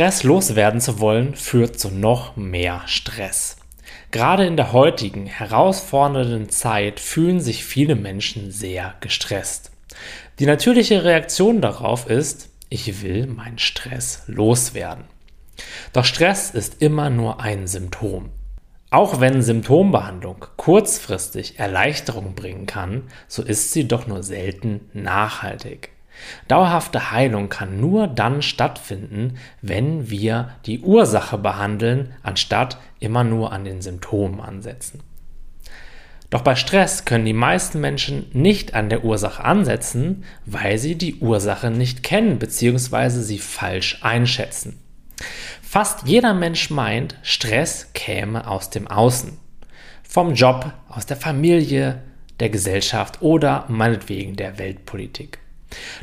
Stress loswerden zu wollen, führt zu noch mehr Stress. Gerade in der heutigen herausfordernden Zeit fühlen sich viele Menschen sehr gestresst. Die natürliche Reaktion darauf ist, ich will meinen Stress loswerden. Doch Stress ist immer nur ein Symptom. Auch wenn Symptombehandlung kurzfristig Erleichterung bringen kann, so ist sie doch nur selten nachhaltig. Dauerhafte Heilung kann nur dann stattfinden, wenn wir die Ursache behandeln, anstatt immer nur an den Symptomen ansetzen. Doch bei Stress können die meisten Menschen nicht an der Ursache ansetzen, weil sie die Ursache nicht kennen bzw. sie falsch einschätzen. Fast jeder Mensch meint, Stress käme aus dem Außen. Vom Job, aus der Familie, der Gesellschaft oder meinetwegen der Weltpolitik.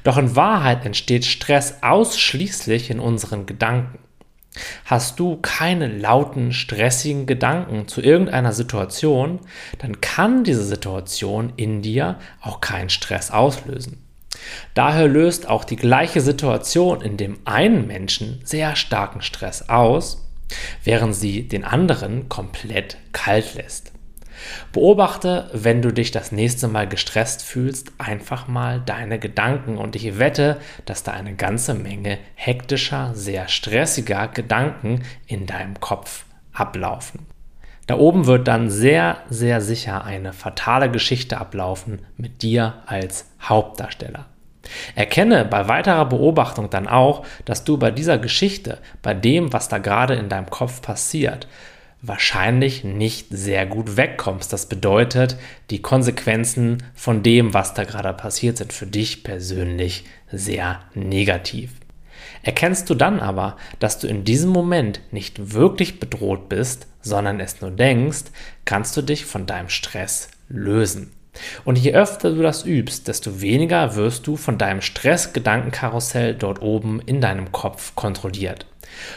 Doch in Wahrheit entsteht Stress ausschließlich in unseren Gedanken. Hast du keine lauten, stressigen Gedanken zu irgendeiner Situation, dann kann diese Situation in dir auch keinen Stress auslösen. Daher löst auch die gleiche Situation in dem einen Menschen sehr starken Stress aus, während sie den anderen komplett kalt lässt. Beobachte, wenn du dich das nächste Mal gestresst fühlst, einfach mal deine Gedanken und ich wette, dass da eine ganze Menge hektischer, sehr stressiger Gedanken in deinem Kopf ablaufen. Da oben wird dann sehr, sehr sicher eine fatale Geschichte ablaufen mit dir als Hauptdarsteller. Erkenne bei weiterer Beobachtung dann auch, dass du bei dieser Geschichte, bei dem, was da gerade in deinem Kopf passiert, wahrscheinlich nicht sehr gut wegkommst. Das bedeutet, die Konsequenzen von dem, was da gerade passiert, sind für dich persönlich sehr negativ. Erkennst du dann aber, dass du in diesem Moment nicht wirklich bedroht bist, sondern es nur denkst, kannst du dich von deinem Stress lösen. Und je öfter du das übst, desto weniger wirst du von deinem Stress-Gedankenkarussell dort oben in deinem Kopf kontrolliert.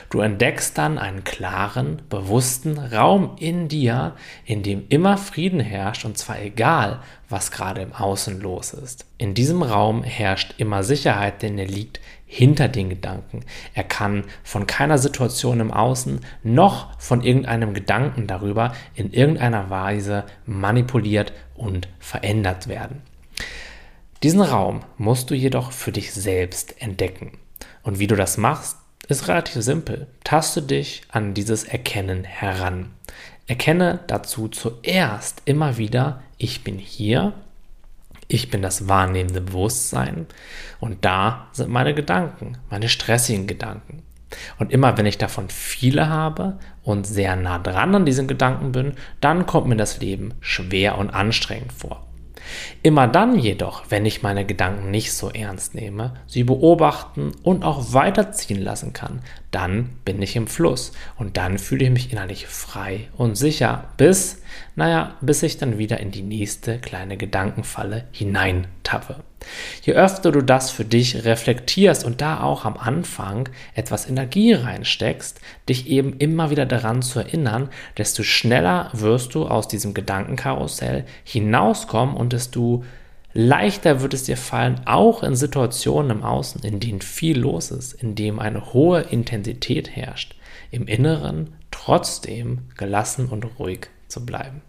Du entdeckst dann einen klaren, bewussten Raum in dir, in dem immer Frieden herrscht und zwar egal, was gerade im Außen los ist. In diesem Raum herrscht immer Sicherheit, denn er liegt hinter den Gedanken. Er kann von keiner Situation im Außen noch von irgendeinem Gedanken darüber in irgendeiner Weise manipuliert und verändert werden. Diesen Raum musst du jedoch für dich selbst entdecken. Und wie du das machst, ist relativ simpel. Taste dich an dieses Erkennen heran. Erkenne dazu zuerst immer wieder, ich bin hier, ich bin das wahrnehmende Bewusstsein und da sind meine Gedanken, meine stressigen Gedanken. Und immer wenn ich davon viele habe und sehr nah dran an diesen Gedanken bin, dann kommt mir das Leben schwer und anstrengend vor. Immer dann jedoch, wenn ich meine Gedanken nicht so ernst nehme, sie beobachten und auch weiterziehen lassen kann, dann bin ich im Fluss und dann fühle ich mich innerlich frei und sicher, bis, naja, bis ich dann wieder in die nächste kleine Gedankenfalle hineintappe. Je öfter du das für dich reflektierst und da auch am Anfang etwas Energie reinsteckst, dich eben immer wieder daran zu erinnern, desto schneller wirst du aus diesem Gedankenkarussell hinauskommen und desto leichter wird es dir fallen, auch in Situationen im Außen, in denen viel los ist, in dem eine hohe Intensität herrscht, im Inneren trotzdem gelassen und ruhig zu bleiben.